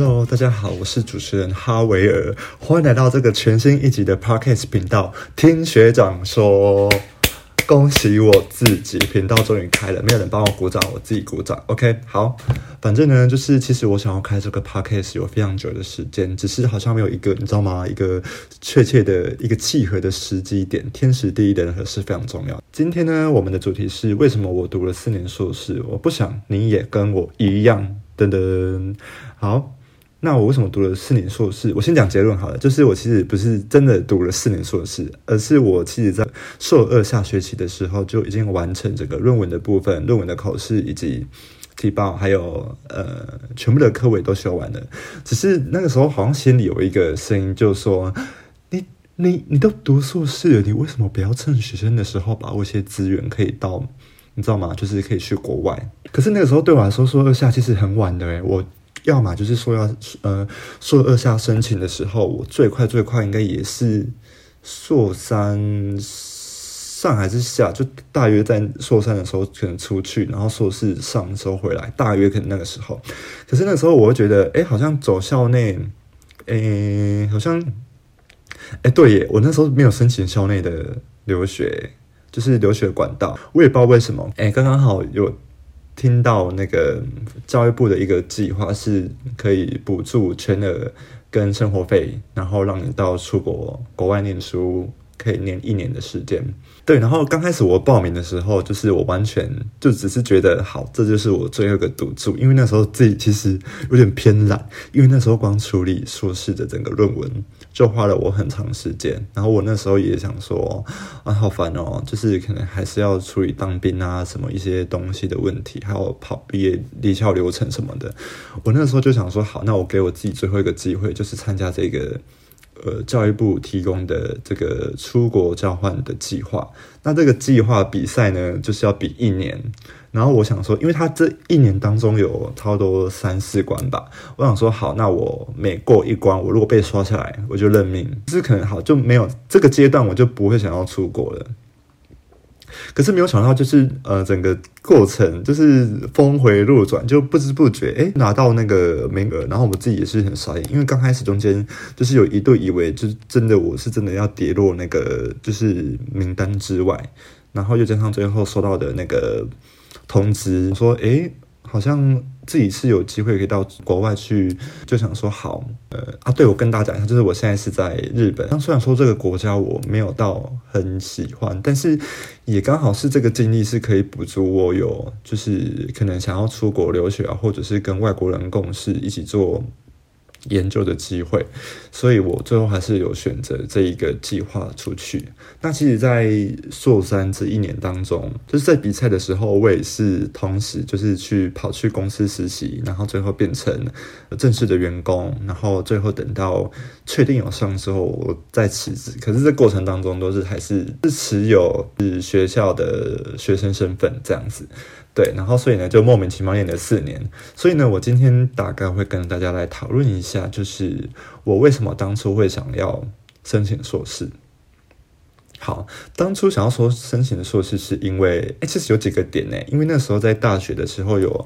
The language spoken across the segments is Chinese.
Hello，大家好，我是主持人哈维尔，欢迎来到这个全新一集的 Podcast 频道。听学长说，恭喜我自己，频道终于开了，没有人帮我鼓掌，我自己鼓掌。OK，好，反正呢，就是其实我想要开这个 Podcast 有非常久的时间，只是好像没有一个你知道吗？一个确切的一个契合的时机点，天时地利人和是非常重要。今天呢，我们的主题是为什么我读了四年硕士，我不想你也跟我一样。噔噔，好。那我为什么读了四年硕士？我先讲结论好了，就是我其实不是真的读了四年硕士，而是我其实在硕二下学期的时候就已经完成整个论文的部分、论文的口试以及提报，还有呃全部的科委都修完了。只是那个时候好像心里有一个声音，就说你你你都读硕士了，你为什么不要趁学生的时候把握一些资源，可以到你知道吗？就是可以去国外。可是那个时候对我来说，硕二下其实很晚的诶，我。要么就是说要呃硕二下申请的时候，我最快最快应该也是硕三上还是下，就大约在硕三的时候可能出去，然后硕士上的时候回来，大约可能那个时候。可是那时候我会觉得，哎，好像走校内，哎，好像，哎，对耶，我那时候没有申请校内的留学，就是留学管道，我也不知道为什么，哎，刚刚好有。听到那个教育部的一个计划是可以补助全额跟生活费，然后让你到出国国外念书，可以念一年的时间。对，然后刚开始我报名的时候，就是我完全就只是觉得好，这就是我最后一个赌注，因为那时候自己其实有点偏懒，因为那时候光处理硕士的整个论文。就花了我很长时间，然后我那时候也想说，啊，好烦哦，就是可能还是要处理当兵啊什么一些东西的问题，还有跑毕业离校流程什么的。我那时候就想说，好，那我给我自己最后一个机会，就是参加这个呃教育部提供的这个出国交换的计划。那这个计划比赛呢，就是要比一年。然后我想说，因为他这一年当中有超多三四关吧，我想说好，那我每过一关，我如果被刷下来，我就认命。就是可能好就没有这个阶段，我就不会想要出国了。可是没有想到，就是呃，整个过程就是峰回路转，就不知不觉哎拿到那个名额，然后我自己也是很傻眼，因为刚开始中间就是有一度以为就真的我是真的要跌落那个就是名单之外，然后又加上最后收到的那个。通知说，诶，好像自己是有机会可以到国外去，就想说好，呃啊，对我跟大家讲一下，就是我现在是在日本。虽然说这个国家我没有到很喜欢，但是也刚好是这个经历是可以补足我有，就是可能想要出国留学啊，或者是跟外国人共事一起做。研究的机会，所以我最后还是有选择这一个计划出去。那其实，在硕三这一年当中，就是在比赛的时候，我也是同时就是去跑去公司实习，然后最后变成正式的员工，然后最后等到确定有上之后，我再辞职。可是这过程当中，都是还是是持有是学校的学生身份这样子。对，然后所以呢，就莫名其妙念了四年。所以呢，我今天大概会跟大家来讨论一下，就是我为什么当初会想要申请硕士。好，当初想要说申请的硕士，是因为，哎，其实有几个点呢。因为那时候在大学的时候有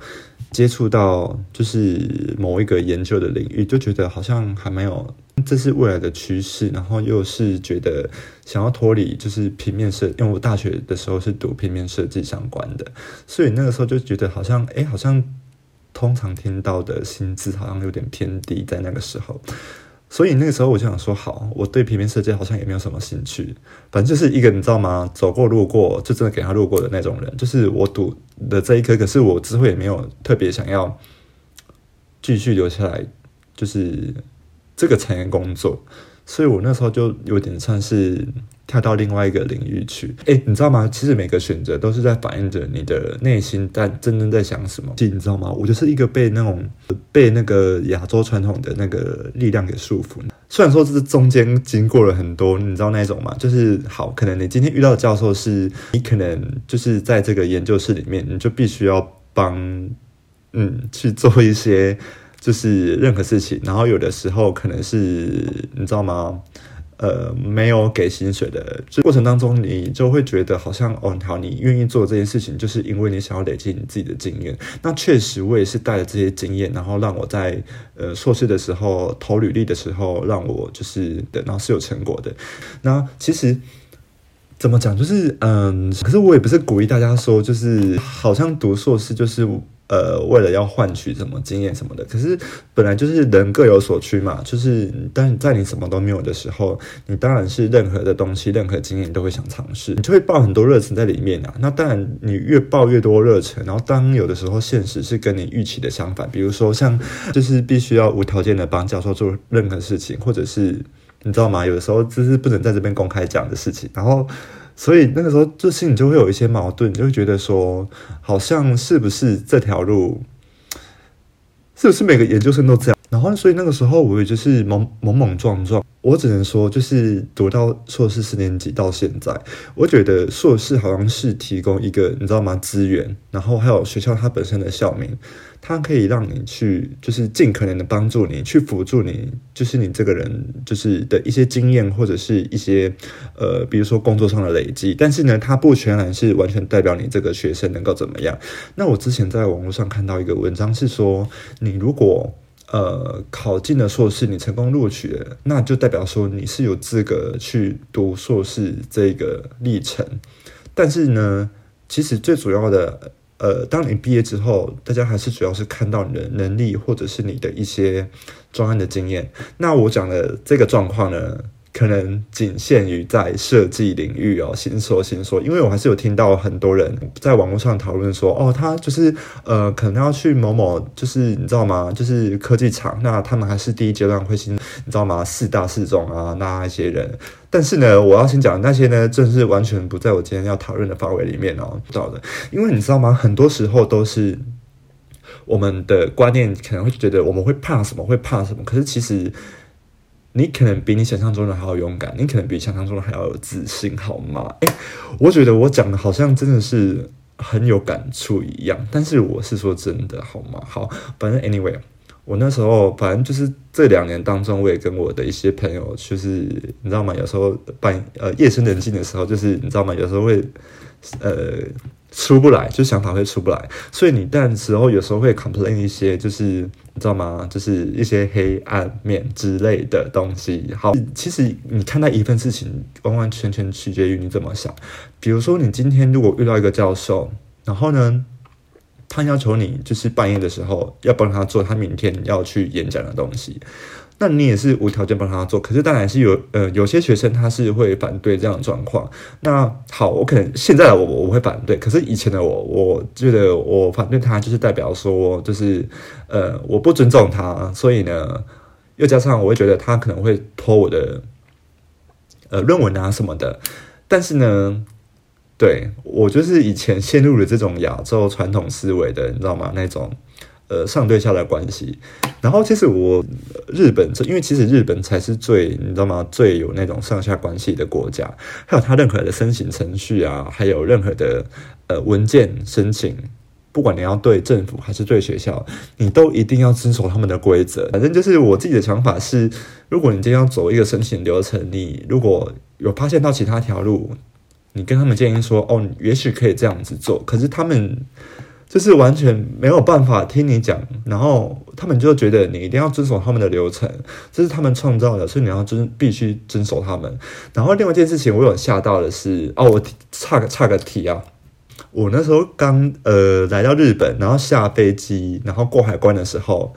接触到，就是某一个研究的领域，就觉得好像还蛮有，这是未来的趋势。然后又是觉得想要脱离，就是平面设，因为我大学的时候是读平面设计相关的，所以那个时候就觉得好像，哎，好像通常听到的薪资好像有点偏低，在那个时候。所以那个时候我就想说，好，我对平面设计好像也没有什么兴趣，反正就是一个你知道吗？走过路过就真的给他路过的那种人，就是我读的这一科，可是我之后也没有特别想要继续留下来，就是这个产业工作。所以我那时候就有点像是跳到另外一个领域去。哎，你知道吗？其实每个选择都是在反映着你的内心在真正在想什么。你知道吗？我就是一个被那种被那个亚洲传统的那个力量给束缚。虽然说这是中间经过了很多，你知道那种吗？就是好，可能你今天遇到的教授是你可能就是在这个研究室里面，你就必须要帮嗯去做一些。就是任何事情，然后有的时候可能是你知道吗？呃没有给薪水的这过程当中，你就会觉得好像哦，好，你愿意做这件事情，就是因为你想要累积你自己的经验。那确实，我也是带着这些经验，然后让我在呃硕士的时候投履历的时候，让我就是等到是有成果的。那其实。怎么讲？就是嗯，可是我也不是鼓励大家说，就是好像读硕士就是呃，为了要换取什么经验什么的。可是本来就是人各有所趋嘛，就是但在你什么都没有的时候，你当然是任何的东西、任何经验都会想尝试，你就会抱很多热忱在里面啊。那当然，你越抱越多热忱，然后当有的时候现实是跟你预期的相反，比如说像就是必须要无条件的帮教授做任何事情，或者是。你知道吗？有的时候就是不能在这边公开讲的事情，然后，所以那个时候就心里就会有一些矛盾，就会觉得说，好像是不是这条路，是不是每个研究生都这样？然后，所以那个时候我也就是懵懵懵撞撞。我只能说，就是读到硕士四年级到现在，我觉得硕士好像是提供一个你知道吗资源，然后还有学校它本身的校名，它可以让你去就是尽可能的帮助你去辅助你，就是你这个人就是的一些经验或者是一些呃，比如说工作上的累积。但是呢，它不全然是完全代表你这个学生能够怎么样。那我之前在网络上看到一个文章是说，你如果呃，考进了硕士，你成功录取了，那就代表说你是有资格去读硕士这个历程。但是呢，其实最主要的，呃，当你毕业之后，大家还是主要是看到你的能力，或者是你的一些专案的经验。那我讲的这个状况呢？可能仅限于在设计领域哦，新说新说，因为我还是有听到很多人在网络上讨论说，哦，他就是呃，可能要去某某，就是你知道吗？就是科技厂，那他们还是第一阶段会先，你知道吗？四大四中啊，那一些人。但是呢，我要先讲那些呢，正是完全不在我今天要讨论的范围里面哦，知道的。因为你知道吗？很多时候都是我们的观念可能会觉得我们会怕什么，会怕什么，可是其实。你可能比你想象中的还要勇敢，你可能比想象中的还要有自信，好吗？诶，我觉得我讲的好像真的是很有感触一样，但是我是说真的，好吗？好，反正 anyway，我那时候反正就是这两年当中，我也跟我的一些朋友，就是你知道吗？有时候半呃夜深人静的时候，就是你知道吗？有时候会呃。出不来，就想法会出不来，所以你但时候有时候会 complain 一些，就是你知道吗？就是一些黑暗面之类的东西。好，其实你看待一份事情，完完全全取决于你怎么想。比如说，你今天如果遇到一个教授，然后呢，他要求你就是半夜的时候要帮他做他明天要去演讲的东西。那你也是无条件帮他做，可是当然是有呃有些学生他是会反对这样的状况。那好，我可能现在的我我会反对，可是以前的我，我觉得我反对他就是代表说就是呃我不尊重他，所以呢又加上我会觉得他可能会拖我的呃论文啊什么的。但是呢，对我就是以前陷入了这种亚洲传统思维的，你知道吗？那种。呃，上对下的关系，然后其实我日本，因为其实日本才是最你知道吗？最有那种上下关系的国家，还有它任何的申请程序啊，还有任何的呃文件申请，不管你要对政府还是对学校，你都一定要遵守他们的规则。反正就是我自己的想法是，如果你今天要走一个申请流程，你如果有发现到其他条路，你跟他们建议说，哦，也许可以这样子做，可是他们。就是完全没有办法听你讲，然后他们就觉得你一定要遵守他们的流程，这是他们创造的，所以你要遵必须遵守他们。然后另外一件事情，我有吓到的是，哦，我差个差个题啊，我那时候刚呃来到日本，然后下飞机，然后过海关的时候，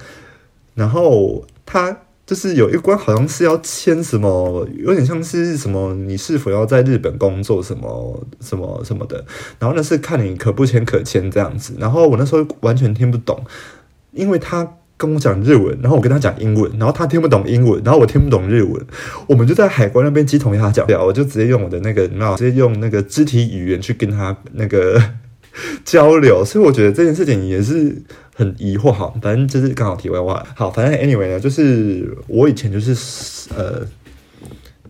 然后他。就是有一关好像是要签什么，有点像是什么，你是否要在日本工作什么什么什么的，然后那是看你可不签可签这样子。然后我那时候完全听不懂，因为他跟我讲日文，然后我跟他讲英文，然后他听不懂英文，然后我听不懂日文，我们就在海关那边鸡同鸭讲，我就直接用我的那个，那直接用那个肢体语言去跟他那个 交流。所以我觉得这件事情也是。很疑惑，哈，反正就是刚好题外话。好，反正 anyway 呢，就是我以前就是呃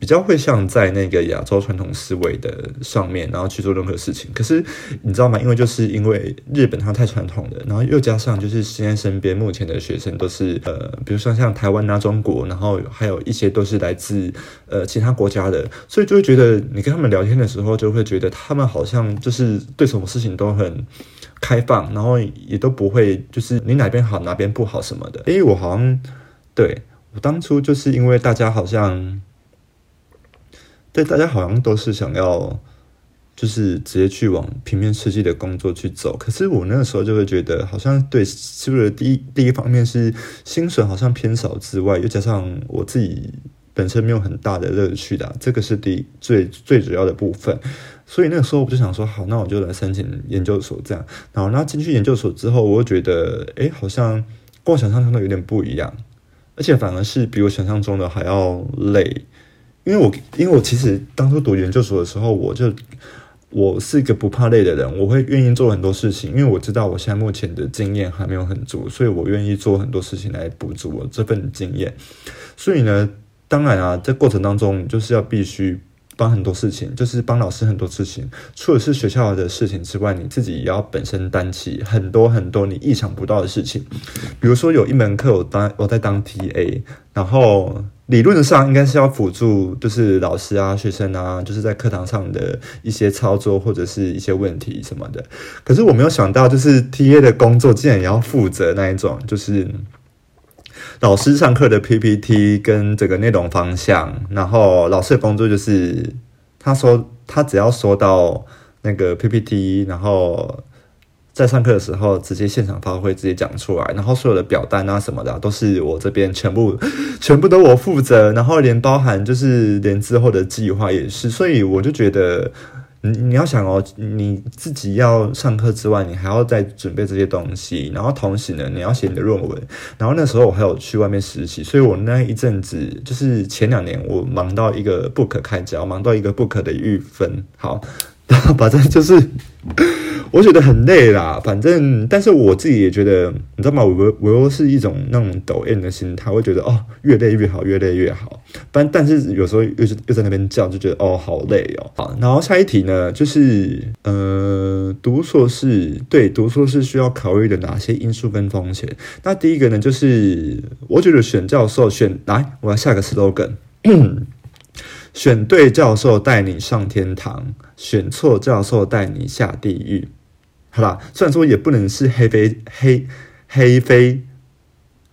比较会像在那个亚洲传统思维的上面，然后去做任何事情。可是你知道吗？因为就是因为日本它太传统了，然后又加上就是现在身边目前的学生都是呃，比如说像台湾啊、中国，然后还有一些都是来自呃其他国家的，所以就会觉得你跟他们聊天的时候，就会觉得他们好像就是对什么事情都很开放，然后也都不会就是你哪边好哪边不好什么的。因为我好像对我当初就是因为大家好像。对，大家好像都是想要，就是直接去往平面设计的工作去走。可是我那个时候就会觉得，好像对，是不是第一第一方面是薪水好像偏少之外，又加上我自己本身没有很大的乐趣的，这个是第最最主要的部分。所以那个时候我就想说，好，那我就来申请研究所这样。然后那进去研究所之后，我又觉得，哎，好像跟我想象中的有点不一样，而且反而是比我想象中的还要累。因为我因为我其实当初读研究所的时候，我就我是一个不怕累的人，我会愿意做很多事情，因为我知道我现在目前的经验还没有很足，所以我愿意做很多事情来补足我这份经验。所以呢，当然啊，在过程当中就是要必须帮很多事情，就是帮老师很多事情，除了是学校的事情之外，你自己也要本身担起很多很多你意想不到的事情。比如说有一门课我当我在当 TA，然后。理论上应该是要辅助，就是老师啊、学生啊，就是在课堂上的一些操作或者是一些问题什么的。可是我没有想到，就是 T A 的工作竟然也要负责那一种，就是老师上课的 P P T 跟这个内容方向。然后老师的工作就是，他说他只要收到那个 P P T，然后。在上课的时候，直接现场发挥，直接讲出来，然后所有的表单啊什么的，都是我这边全部，全部都我负责，然后连包含就是连之后的计划也是，所以我就觉得，你你要想哦，你自己要上课之外，你还要再准备这些东西，然后同时呢，你要写你的论文，然后那时候我还有去外面实习，所以我那一阵子就是前两年，我忙到一个不可开交，忙到一个不可的预分，好，反正就是。我觉得很累啦，反正，但是我自己也觉得，你知道吗？我我又是一种那种抖 M 的心态，会觉得哦，越累越好，越累越好。但但是有时候又是又在那边叫，就觉得哦，好累哦。好，然后下一题呢，就是呃，读硕士对读硕士需要考虑的哪些因素跟风险？那第一个呢，就是我觉得选教授选来，我要下个 slogan，选对教授带你上天堂，选错教授带你下地狱。好啦，虽然说也不能是黑非黑黑非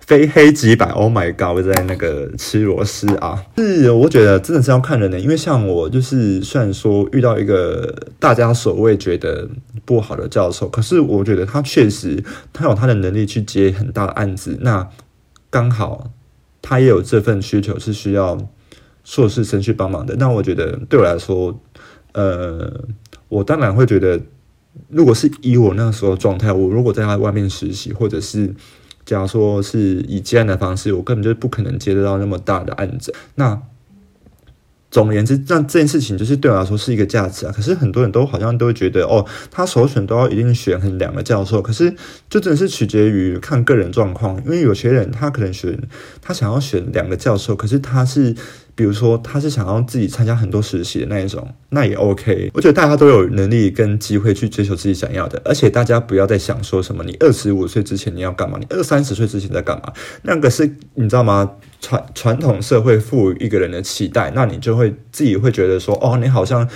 非黑即白，Oh my god！我在那个吃螺丝啊，是我觉得真的是要看人的，因为像我就是，虽然说遇到一个大家所谓觉得不好的教授，可是我觉得他确实他有他的能力去接很大的案子，那刚好他也有这份需求是需要硕士生去帮忙的，那我觉得对我来说，呃，我当然会觉得。如果是以我那个时候状态，我如果在他外面实习，或者是假如说是以接案的方式，我根本就不可能接得到那么大的案子。那总而言之，那这件事情就是对我来说是一个价值啊。可是很多人都好像都会觉得，哦，他首选都要一定选很两个教授。可是就真的是取决于看个人状况，因为有些人他可能选他想要选两个教授，可是他是。比如说，他是想要自己参加很多实习的那一种，那也 OK。我觉得大家都有能力跟机会去追求自己想要的，而且大家不要再想说什么，你二十五岁之前你要干嘛，你二三十岁之前在干嘛，那个是你知道吗？传传统社会赋予一个人的期待，那你就会自己会觉得说，哦，你好像。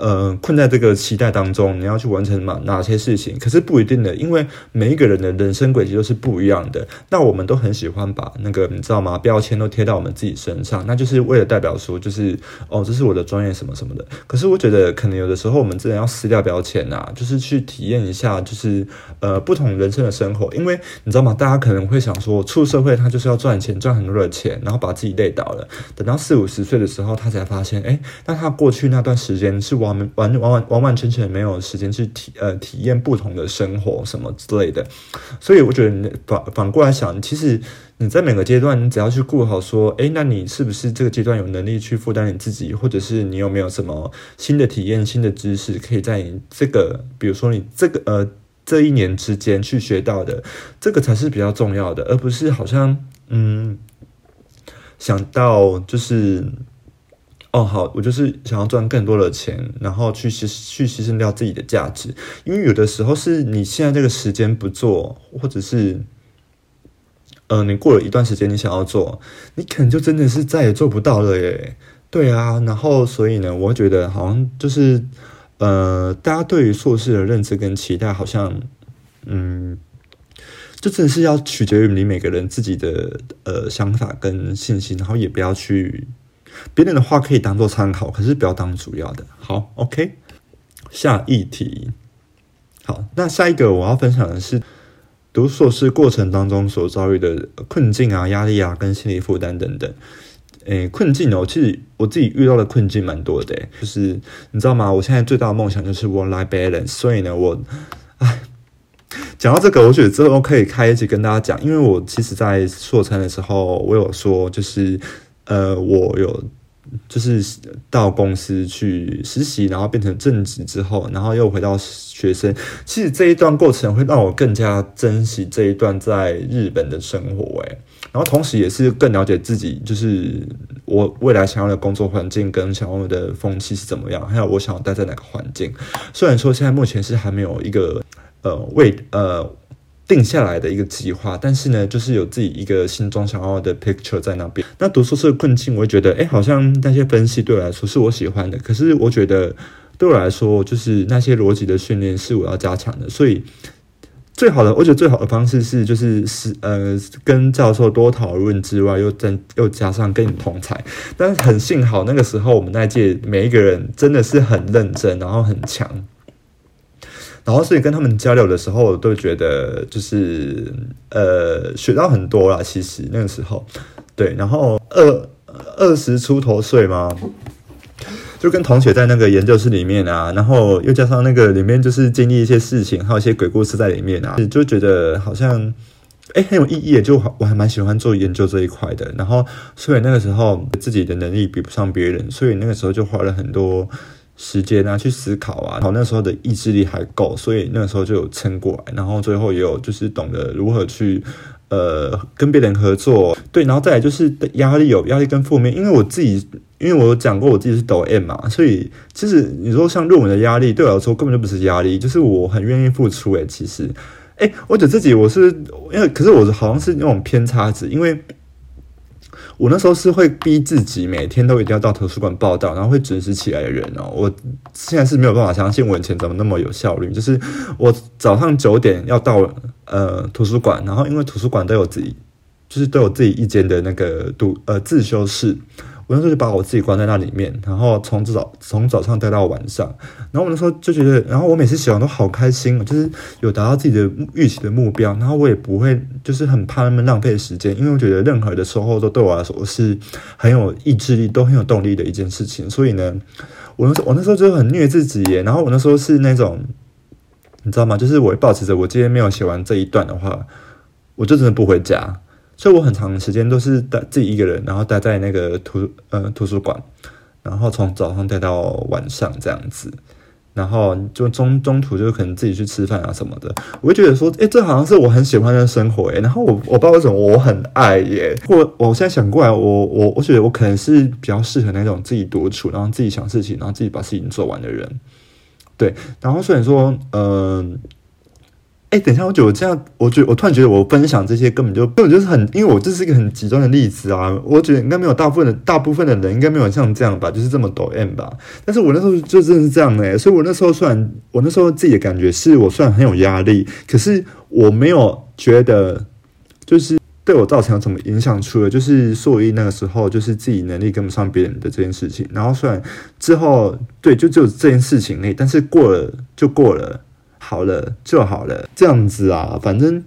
呃，困在这个期待当中，你要去完成哪哪些事情？可是不一定的，因为每一个人的人生轨迹都是不一样的。那我们都很喜欢把那个你知道吗？标签都贴到我们自己身上，那就是为了代表说，就是哦，这是我的专业什么什么的。可是我觉得，可能有的时候我们真的要撕掉标签呐，就是去体验一下，就是呃不同人生的生活。因为你知道吗？大家可能会想说，出社会他就是要赚钱，赚很多的钱，然后把自己累倒了。等到四五十岁的时候，他才发现，哎，那他过去那段时间是往。完完完完完全全没有时间去体呃体验不同的生活什么之类的，所以我觉得你反反过来想，其实你在每个阶段，你只要去顾好说，诶，那你是不是这个阶段有能力去负担你自己，或者是你有没有什么新的体验、新的知识，可以在你这个，比如说你这个呃这一年之间去学到的，这个才是比较重要的，而不是好像嗯想到就是。哦，好，我就是想要赚更多的钱，然后去牺去牺牲掉自己的价值，因为有的时候是你现在这个时间不做，或者是，呃，你过了一段时间你想要做，你可能就真的是再也做不到了耶。对啊，然后所以呢，我觉得好像就是，呃，大家对于硕士的认知跟期待，好像，嗯。就真的是要取决于你每个人自己的呃想法跟信心，然后也不要去别人的话可以当做参考，可是不要当主要的。好，OK，下一题。好，那下一个我要分享的是读硕士过程当中所遭遇的困境啊、压力啊、跟心理负担等等。诶，困境哦，其实我自己遇到的困境蛮多的，就是你知道吗？我现在最大的梦想就是 work-life balance，所以呢，我唉。讲到这个，我觉得之后可以开一集跟大家讲，因为我其实，在硕餐的时候，我有说，就是呃，我有就是到公司去实习，然后变成正职之后，然后又回到学生。其实这一段过程会让我更加珍惜这一段在日本的生活，诶，然后同时也是更了解自己，就是我未来想要的工作环境跟想要的风气是怎么样，还有我想要待在哪个环境。虽然说现在目前是还没有一个。呃，未呃定下来的一个计划，但是呢，就是有自己一个心中想要的 picture 在那边。那读书是困境，我会觉得，哎，好像那些分析对我来说是我喜欢的，可是我觉得对我来说，就是那些逻辑的训练是我要加强的。所以，最好的，我觉得最好的方式是，就是是呃，跟教授多讨论之外，又再又加上跟你同才。但是很幸好，那个时候我们那届每一个人真的是很认真，然后很强。然后，所以跟他们交流的时候，我都觉得就是呃，学到很多啦。其实那个时候，对，然后二二十出头岁嘛，就跟同学在那个研究室里面啊，然后又加上那个里面就是经历一些事情，还有一些鬼故事在里面啊，就觉得好像哎很有意义，就我还蛮喜欢做研究这一块的。然后，所以那个时候自己的能力比不上别人，所以那个时候就花了很多。时间啊，去思考啊，然后那时候的意志力还够，所以那时候就有撑过来，然后最后也有就是懂得如何去呃跟别人合作，对，然后再来就是压力有压力跟负面，因为我自己因为我讲过我自己是抖 M 嘛，所以其实你说像论文的压力对我来说根本就不是压力，就是我很愿意付出诶，其实诶，我觉得自己我是因为可是我好像是那种偏差值，因为。我那时候是会逼自己每天都一定要到图书馆报道，然后会准时起来的人哦。我现在是没有办法相信我以前怎么那么有效率，就是我早上九点要到呃图书馆，然后因为图书馆都有自己，就是都有自己一间的那个读呃自修室。我那时候就把我自己关在那里面，然后从早从早上待到晚上，然后我那时候就觉得，然后我每次写完都好开心，就是有达到自己的预期的目标，然后我也不会就是很怕他们浪费时间，因为我觉得任何的收获都对我来说是很有意志力、都很有动力的一件事情。所以呢，我那时候我那时候就很虐自己耶，然后我那时候是那种，你知道吗？就是我会保持着我今天没有写完这一段的话，我就真的不回家。所以我很长时间都是待自己一个人，然后待在那个图呃图书馆，然后从早上待到晚上这样子，然后就中中途就可能自己去吃饭啊什么的，我会觉得说，哎，这好像是我很喜欢的生活诶。然后我我不知道为什么我很爱耶。我我现在想过来，我我我觉得我可能是比较适合那种自己独处，然后自己想事情，然后自己把事情做完的人。对，然后虽然说，嗯。哎，等一下，我觉得我这样，我觉得我突然觉得我分享这些根本就根本就是很，因为我这是一个很极端的例子啊。我觉得应该没有大部分的大部分的人应该没有像这样吧，就是这么抖 M 吧。但是我那时候就真的是这样哎，所以我那时候虽然我那时候自己的感觉是我虽然很有压力，可是我没有觉得就是对我造成什么影响，除了就是所以那个时候就是自己能力跟不上别人的这件事情。然后虽然之后对就只有这件事情内，但是过了就过了。好了就好了，这样子啊，反正。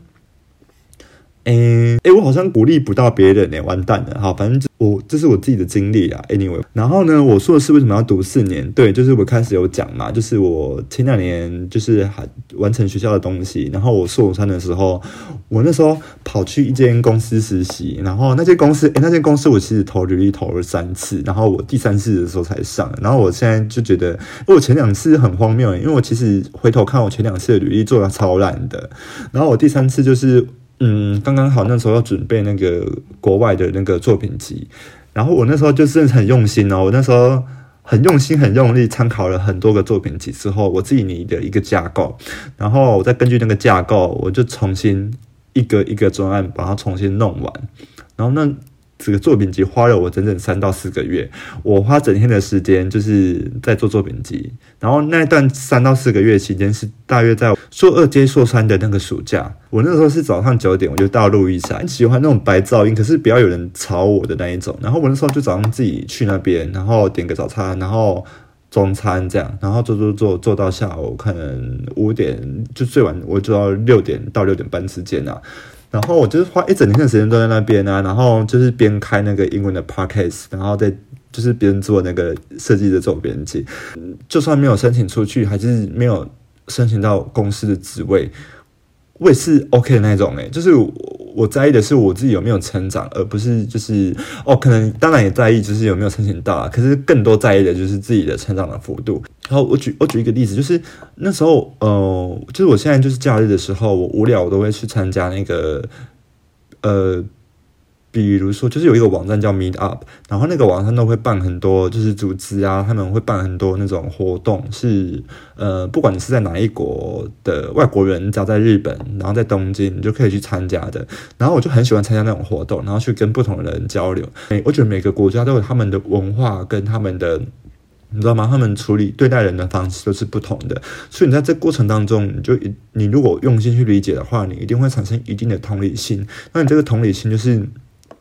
诶诶，我好像鼓励不到别人呢，完蛋了。好，反正我这是我自己的经历啊。Anyway，然后呢，我硕士为什么要读四年？对，就是我开始有讲嘛，就是我前两年就是还完成学校的东西，然后我硕三的时候，我那时候跑去一间公司实习，然后那间公司，诶，那间公司我其实投履历投了三次，然后我第三次的时候才上，然后我现在就觉得，我前两次很荒谬，因为我其实回头看我前两次的履历做的超烂的，然后我第三次就是。嗯，刚刚好那时候要准备那个国外的那个作品集，然后我那时候就是很用心哦，我那时候很用心、很用力，参考了很多个作品集之后，我自己拟的一个架构，然后我再根据那个架构，我就重新一个一个专案把它重新弄完，然后那。这个作品集花了我整整三到四个月，我花整天的时间就是在做作品集，然后那段三到四个月期间是大约在硕二接硕三的那个暑假，我那时候是早上九点我就到路易莎，喜欢那种白噪音，可是不要有人吵我的那一种，然后我那时候就早上自己去那边，然后点个早餐，然后中餐这样，然后做做做做到下午可能五点就最晚我做到六点到六点半之间啊。然后我就是花一整天的时间都在那边啊，然后就是边开那个英文的 podcast，然后再就是边做那个设计的总编辑，就算没有申请出去，还是没有申请到公司的职位。我也是 OK 的那种诶，就是我在意的是我自己有没有成长，而不是就是哦，可能当然也在意，就是有没有申请到啊。可是更多在意的就是自己的成长的幅度。然后我举我举一个例子，就是那时候呃，就是我现在就是假日的时候，我无聊我都会去参加那个呃。比如说，就是有一个网站叫 Meet Up，然后那个网站都会办很多，就是组织啊，他们会办很多那种活动，是呃，不管你是在哪一国的外国人，只要在日本，然后在东京，你就可以去参加的。然后我就很喜欢参加那种活动，然后去跟不同的人交流。每我觉得每个国家都有他们的文化跟他们的，你知道吗？他们处理对待人的方式都是不同的。所以你在这过程当中，你就你如果用心去理解的话，你一定会产生一定的同理心。那你这个同理心就是。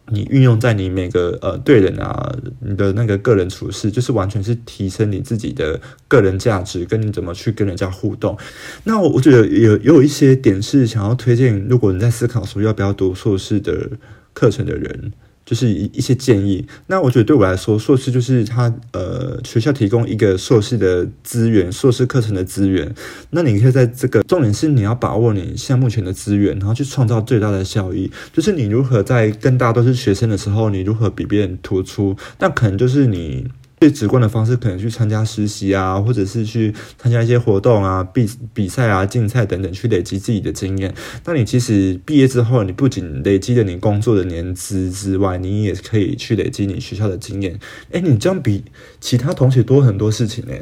你运用在你每个呃对人啊，你的那个个人处事，就是完全是提升你自己的个人价值，跟你怎么去跟人家互动。那我觉得有有一些点是想要推荐，如果你在思考说要不要读硕士的课程的人。就是一一些建议。那我觉得对我来说，硕士就是他呃学校提供一个硕士的资源，硕士课程的资源。那你可以在这个重点是你要把握你现在目前的资源，然后去创造最大的效益。就是你如何在跟大家都是学生的时候，你如何比别人突出？那可能就是你。最直观的方式，可能去参加实习啊，或者是去参加一些活动啊、比比赛啊、竞赛等等，去累积自己的经验。那你其实毕业之后，你不仅累积了你工作的年资之外，你也可以去累积你学校的经验。哎，你这样比其他同学多很多事情呢。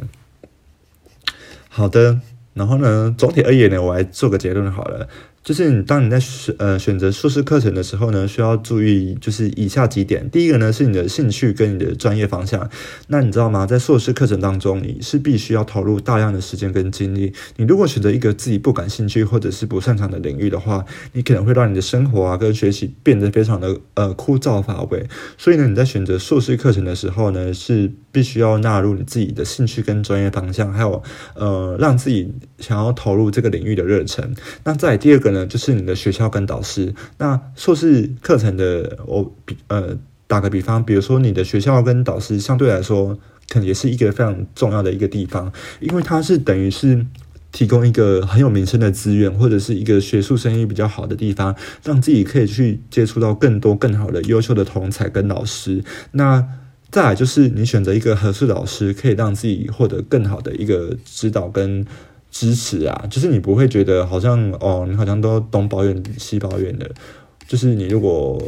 好的，然后呢，总体而言呢，我来做个结论好了。就是你当你在选呃选择硕士课程的时候呢，需要注意就是以下几点。第一个呢是你的兴趣跟你的专业方向。那你知道吗？在硕士课程当中，你是必须要投入大量的时间跟精力。你如果选择一个自己不感兴趣或者是不擅长的领域的话，你可能会让你的生活啊跟学习变得非常的呃枯燥乏味。所以呢，你在选择硕士课程的时候呢，是必须要纳入你自己的兴趣跟专业方向，还有呃让自己想要投入这个领域的热忱。那在第二个。就是你的学校跟导师。那硕士课程的，我比呃打个比方，比如说你的学校跟导师相对来说，可能也是一个非常重要的一个地方，因为它是等于是提供一个很有名声的资源，或者是一个学术声誉比较好的地方，让自己可以去接触到更多更好的优秀的同才跟老师。那再来就是你选择一个合适老师，可以让自己获得更好的一个指导跟。支持啊，就是你不会觉得好像哦，你好像都东抱怨西抱怨的。就是你如果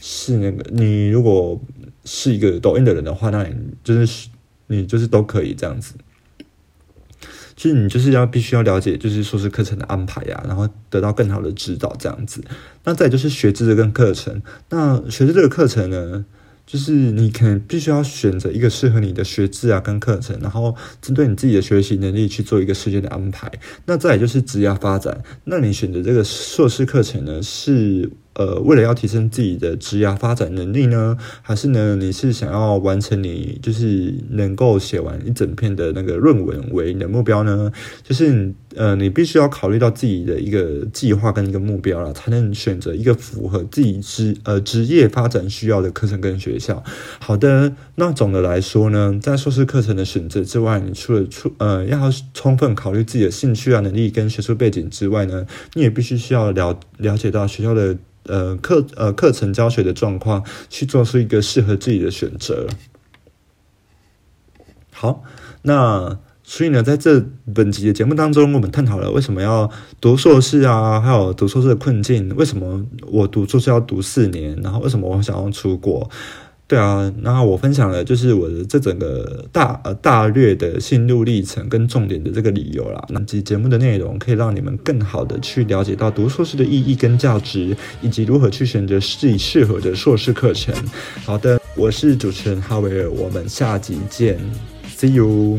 是那个，你如果是一个抖音的人的话，那你就是你就是都可以这样子。其实你就是要必须要了解，就是硕士课程的安排呀，然后得到更好的指导这样子。那再就是学制跟课程，那学制这个课程呢？就是你可能必须要选择一个适合你的学制啊，跟课程，然后针对你自己的学习能力去做一个时间的安排。那再就是职业发展，那你选择这个硕士课程呢，是？呃，为了要提升自己的职业发展能力呢，还是呢，你是想要完成你就是能够写完一整篇的那个论文为你的目标呢？就是呃，你必须要考虑到自己的一个计划跟一个目标了，才能选择一个符合自己职呃职业发展需要的课程跟学校。好的，那总的来说呢，在硕士课程的选择之外，你除了出呃要充分考虑自己的兴趣啊、能力跟学术背景之外呢，你也必须需要了了解到学校的。呃，课呃课程教学的状况，去做出一个适合自己的选择。好，那所以呢，在这本集的节目当中，我们探讨了为什么要读硕士啊，还有读硕士的困境，为什么我读硕士要读四年，然后为什么我想要出国。对啊，那我分享了就是我的这整个大呃大略的心路历程跟重点的这个理由啦。那期节目的内容可以让你们更好的去了解到读硕士的意义跟价值，以及如何去选择自己适合的硕士课程。好的，我是主持人哈维尔，我们下集见，See you。